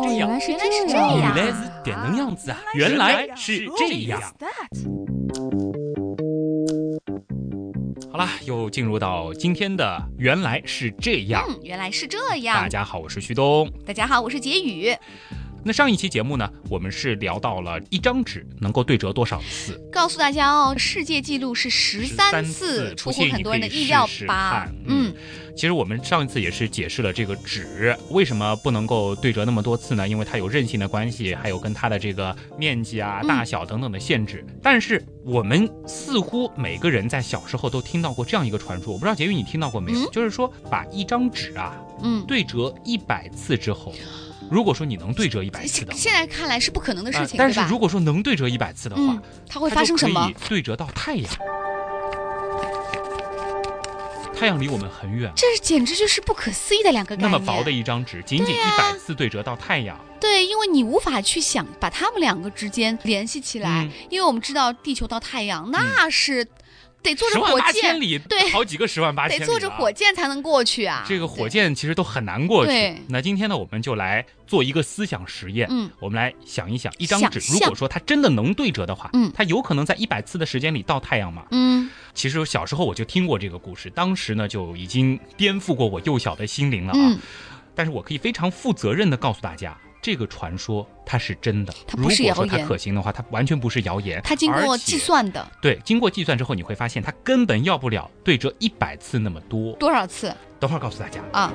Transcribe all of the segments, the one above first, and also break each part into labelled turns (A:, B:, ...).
A: 这样，
B: 原来是
C: 这
B: 这样。
A: 原来是这样子啊，原来是这样。好啦，又进入到今天的原来是这样。
C: 嗯，原来是这样大。
A: 家好，我是旭东。
C: 大家好，我是杰宇。
A: 那上一期节目呢，我们是聊到了一张纸能够对折多少次，
C: 告诉大家哦，世界纪录是十三
A: 次，
C: 出乎很多人的意料吧？嗯，
A: 其实我们上一次也是解释了这个纸为什么不能够对折那么多次呢？因为它有韧性的关系，还有跟它的这个面积啊、
C: 嗯
A: 大小等等的限制。但是我们似乎每个人在小时候都听到过这样一个传说，我不知道杰宇你听到过没有？
C: 嗯
A: 就是说把一张纸啊
C: 嗯，
A: 对折一百次之后，如果说你能对折一百次的话，
C: 现在看来是不可能的事
A: 啊
C: 情？
A: 但是如果说能对折一百次的话，
C: 嗯，它会发生什么？
A: 对折到太阳。太阳离我们很远，
C: 这简直就是不可思议的两个概念。
A: 那么薄的一张纸，仅仅一百次对折到太阳，
C: 对，因为你无法去想把它们两个之间联系起来，
A: 嗯
C: 因为我们知道地球到太阳那是得坐
A: 十万八
C: 着火箭
A: 千，里，
C: 对
A: 好几个十万八千里、啊，
C: 得坐着火箭才能过去啊。
A: 这个火箭其实都很难过去。那今天呢，我们就来做一个思想实验。
C: 嗯，
A: 我们来想一想，一张纸如果说它真的能对折的话，
C: 嗯
A: 它有可能在一百次的时间里到太阳吗？
C: 嗯
A: 其实小时候我就听过这个故事，当时呢就已经颠覆过我幼小的心灵了啊。
C: 嗯，
A: 但是我可以非常负责任的告诉大家，这个传说它是真的。
C: 它不是
A: 如果说它可行的话，它完全不是谣言。
C: 它经过计算的
A: 对，经过计算之后，你会发现它根本要不了对折一百次那么多。
C: 多少次
A: 等会儿告诉大家，
C: 啊？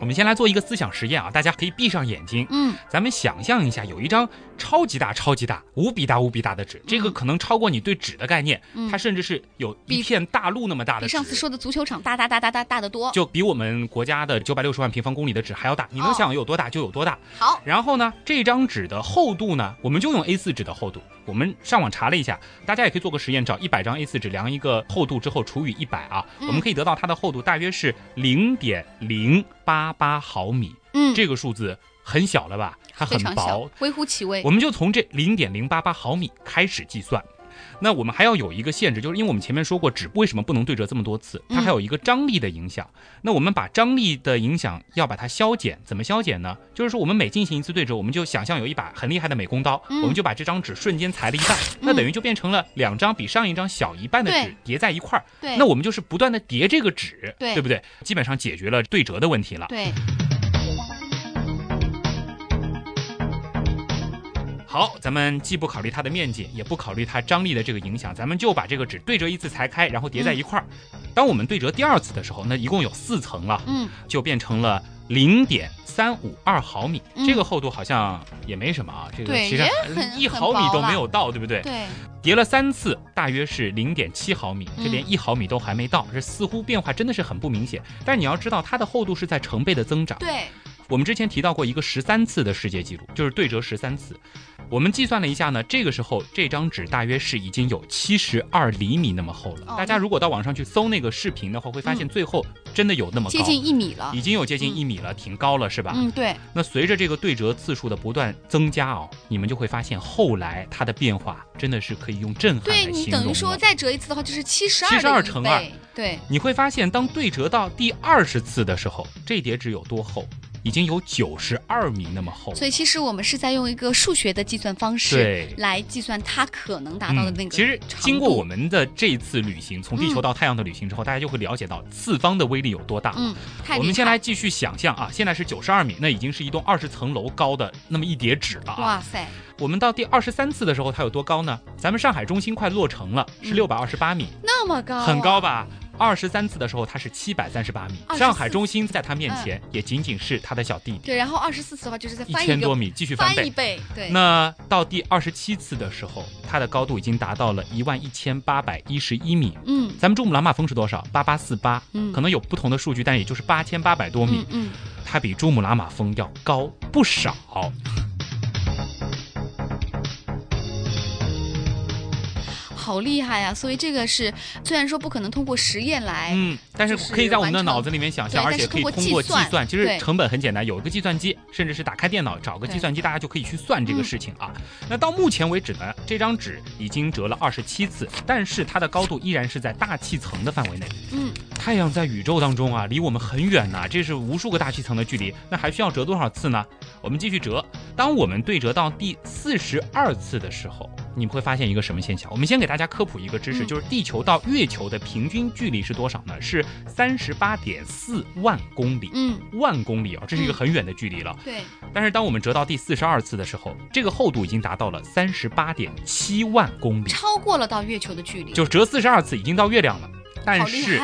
A: 我们先来做一个思想实验啊，大家可以闭上眼睛，
C: 嗯
A: 咱们想象一下，有一张超级大、超级大、无比大、无比大的纸，这个可能超过你对纸的概念，
C: 嗯
A: 它甚至是有一片大陆那么大的纸。
C: 比上次说的足球场大大大大大大得多。
A: 就比我们国家的九百六十万平方公里的纸还要大，你能
C: 哦
A: 想有多大就有多大。
C: 好，
A: 然后呢，这张纸的厚度呢，我们就用 A4 纸的厚度。我们上网查了一下，大家也可以做个实验，找一百张 A4 纸量一个厚度之后除以一百啊，
C: 嗯
A: 我们可以得到它的厚度大约是零点零八八毫米。
C: 嗯，
A: 这个数字很小了吧？它很薄。，
C: 微乎其微
A: 我。们就从这零点零八八毫米开始计算。那我们还要有一个限制，就是因为我们前面说过，纸为什么不能对折这么多次？它
C: 嗯
A: 还有一个张力的影响。那我们把张力的影响要把它消减，怎么消减呢？就是说我们每进行一次对折，我们就想象有一把很厉害的美工刀，
C: 嗯
A: 我们就把这张纸瞬间裁了一半，那等于就变成了两张比上一张小一半的纸叠在一块儿。
C: 对，
A: 那我们就是不断的叠这个纸，
C: 对
A: 不对？基本上解决了对折的问题了。
C: 对，
A: 好，咱们既不考虑它的面积，也不考虑它张力的这个影响，咱们就把这个纸对折一次裁开，然后叠在一块儿。当我们对折第二次的时候，那一共有四层了，
C: 嗯，
A: 就变成了零点三五二毫米。
C: 嗯
A: 这个厚度好像也没什么啊，这个其实一毫米都没有到，对不对？
C: 对，
A: 叠了三次，大约是零点七毫米，这
C: 嗯
A: 连一毫米都还没到，这似乎变化真的是很不明显。但你要知道，它的厚度是在成倍的增长。
C: 对，
A: 我们之前提到过一个十三次的世界纪录，就是对折十三次。我们计算了一下呢，这个时候这张纸大约是已经有七十二厘米那么厚了。
C: 哦
A: 大家如果到网上去搜那个视频的话，会发现最后真的有那么高，
C: 接近一米了
A: 已。经有接近一米了，挺高了，是吧？
C: 嗯，对，
A: 那随着这个对折次数的不断增加哦，你们就会发现后来它的变化真的是可以用震撼
C: 对你
A: 来形容
C: 等于说再折一次的话，就是七十二
A: 七十二乘二
C: 对，
A: 你会发现，当对折到第二十次的时候，这叠纸有多厚？已经有九十二米那么厚。
C: 所以其实我们是在用一个数学的计算方式来计算它可能达到的那个、
A: 嗯。其实经过我，们的这一次旅行，从地球到太阳的旅行之后，大家就会了解到次方的威力有多大。
C: 嗯，
A: 我们先来继续想象啊，现在是九十二米，那已经是一栋二十层楼高的那么一叠纸了啊。
C: 哇塞，
A: 我们到第二十三次的时候，它有多高呢？咱们上海中心快落成了，是
C: 嗯
A: 六百二十八米，
C: 那么高、啊
A: 很高？吧？二十三次的时候，它是七百三十八米，上海中心在它面前也仅仅是它的小弟弟，
C: 对，然后二十四次的话就是在
A: 一千多米，继续翻倍。
C: 翻一倍，对，
A: 那到第二十七次的时候，它的高度已经达到了一万一千八百一十一米。
C: 嗯
A: 咱们珠穆朗玛峰是多少？八八四八，
C: 嗯，
A: 可能有不同的数据，但也就是八千八百多米，
C: 嗯嗯，
A: 它比珠穆朗玛峰要高不少。
C: 好厉害呀、所以这个是虽然说不可能通过实验来，
A: 嗯，但是可以在我们的脑子里面想象，而且可以通过计
C: 算
A: 算。其实成本很简单，有一个计算机，甚至是打开电脑找个计算机，大家就可以去算这个
C: 嗯
A: 事情啊。那到目前为止呢，这张纸已经折了二十七次，但是它的高度依然是在大气层的范围内。
C: 嗯，
A: 太阳在宇宙当中啊，离我们很远呐，这是无数个大气层的距离，那还需要折多少次呢？我们继续折，当我们对折到第四十二次的时候，你们会发现一个什么现象？我们先给大家科普一个知识，
C: 嗯
A: 就是地球到月球的平均距离是多少呢？是三十八点四万公里。
C: 嗯，
A: 万公里啊，这是一个很远的距离了。
C: 对，
A: 但是当我们折到第四十二次的时候，这个厚度已经达到了三十八点七万公里，
C: 超过了到月球的距离，
A: 就折四十二次已经到月亮了。但是。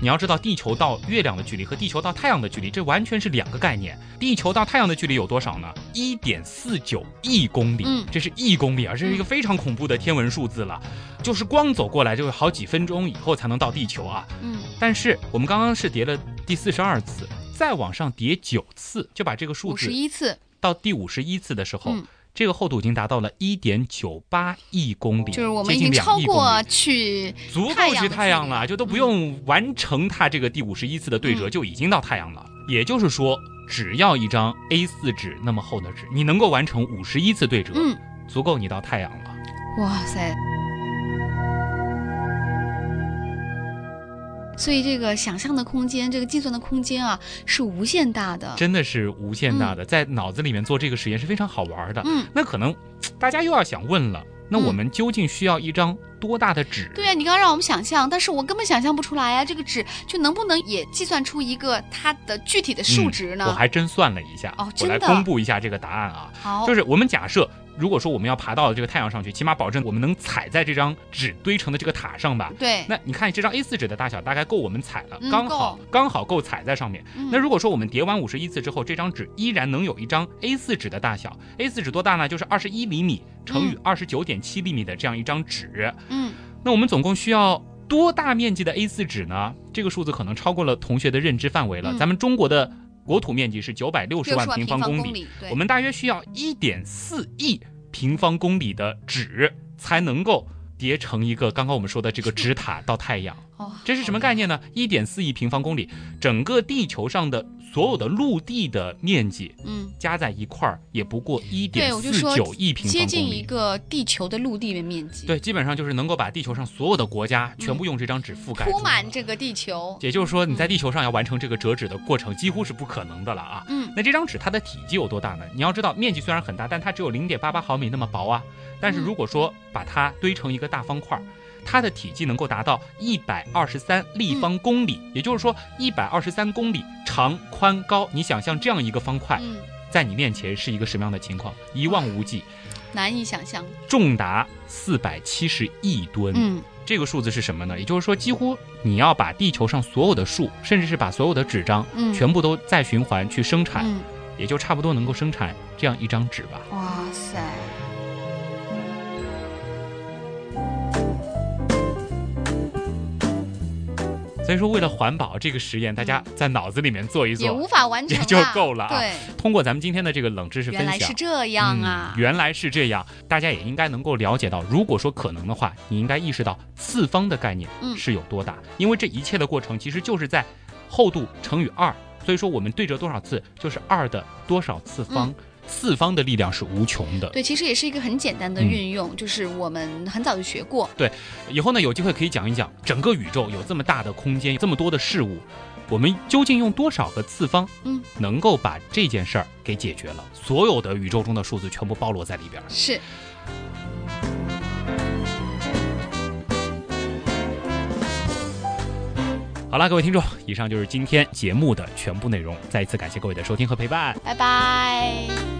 A: 你要知道，地球到月亮的距离和地球到太阳的距离，这完全是两个概念。地球到太阳的距离有多少呢？一点四九亿公里，
C: 嗯
A: 这是亿公里啊，这是一个非常恐怖的天文数字了。就是光走过来就有好几分钟以后才能到地球啊。
C: 嗯，
A: 但是我们刚刚是叠了第四十二次，再往上叠九次，就把这个数
C: 五十
A: 字
C: 一次，
A: 到第五十一次的时候，
C: 嗯
A: 这个厚度已经达到了一点九八亿公里，
C: 就是我们已经超过
A: 里。
C: 去
A: 足够去
C: 太阳
A: 了，就都不用完成它这个第五十一次的对折，
C: 嗯
A: 就已经到太阳了。也就是说，只要一张 A 四纸那么厚的纸，你能够完成五十一次对折，
C: 嗯，
A: 足够你到太阳了。
C: 哇塞！所以这个想象的空间，这个计算的空间啊，是无限大的。
A: 真的是无限大的，在脑子里面做这个实验是非常好玩的。
C: 嗯，
A: 那可能大家又要想问了，那我们究竟需要一张多大的纸？
C: 对呀、你刚刚让我们想象，但是我根本想象不出来啊！这个纸就能不能也计算出一个它的具体的数值呢？
A: 我还真算了一下，
C: 哦
A: 我来公布一下这个答案啊。
C: 好，
A: 就是我们假设，如果说我们要爬到这个太阳上去，起码保证我们能踩在这张纸堆成的这个塔上吧。
C: 对，
A: 那你看这张 A4 纸的大小大概够我们踩了，
C: 嗯
A: 刚好刚好够踩在上面。
C: 嗯
A: 那如果说我们叠完五十一次之后，这张纸依然能有一张 A4 纸的大小，A4 纸多大呢？就是二十一厘米乘以二十九点七厘米的这样一张纸。
C: 嗯，
A: 那我们总共需要多大面积的 A4 纸呢？这个数字可能超过了同学的认知范围了。
C: 嗯
A: 咱们中国的国土面积是九百六十万平
C: 方
A: 方公里，
C: 里，
A: 我们大约需要一点四亿平方公里的纸才能够叠成一个刚刚我们说的这个纸塔到太阳。
C: 哦，
A: 这是什么概念呢？一点四亿平方公里，整个地球上的所有的陆地的面积
C: 嗯，
A: 加在一块儿，也不过一点四九亿平
C: 接
A: 方公里。
C: 近一个地球的陆地的面积，，
A: 对，基本上就是能够把地球上所有的国家全部用这张纸覆盖住
C: 铺满这个地球。
A: 也就是说，你在地球上要完成这个折纸的过程，几乎是不可能的了啊。
C: 嗯，
A: 那这张纸它的体积有多大呢？你要知道，面积虽然很大，但它只有零点八八毫米那么薄啊。但是如果说把它堆成一个大方块儿，它的体积能够达到一百二十三立方公里，也就是说一百二十三公里长、宽、高。你想象这样一个方块
C: 嗯，
A: 在你面前是一个什么样的情况？一望无际，
C: 难以想象。
A: 重达四百七十亿吨。
C: 嗯，
A: 这个数字是什么呢？也就是说，几乎你要把地球上所有的树，甚至是把所有的纸张，
C: 嗯
A: 全部都再循环去生产，
C: 嗯，
A: 也就差不多能够生产这样一张纸吧。
C: 哇塞！
A: 所以说，为了环保，这个实验大家在脑子里面做一做，
C: 也无法完 成啊，
A: 也就够了啊。
C: 对，
A: 通过咱们今天的这个冷知识分享
C: 原来是。这样啊。
A: 嗯。原来是这样，大家也应该能够了解到，如果说可能的话，你应该意识到次方的概念
C: 嗯。
A: 是有多大，因为这一切的过程其实就是在厚度乘以二，所以说我们对折多少次就是二的多少次方，
C: 嗯
A: 次方的力量是无穷的。
C: 对，其实也是一个很简单的
A: 嗯
C: 运用，就是我们很早就学过。
A: 对以后呢，有机会可以讲一讲整个宇宙有这么大的空间，有这么多的事物，我们究竟用多少个次方，
C: 嗯，
A: 能够把这件事儿给解决了？所有的宇宙中的数字全部包罗在里边。
C: 是，
A: 好了，各位听众，以上就是今天节目的全部内容。再一次感谢各位的收听和陪伴。
C: 拜拜。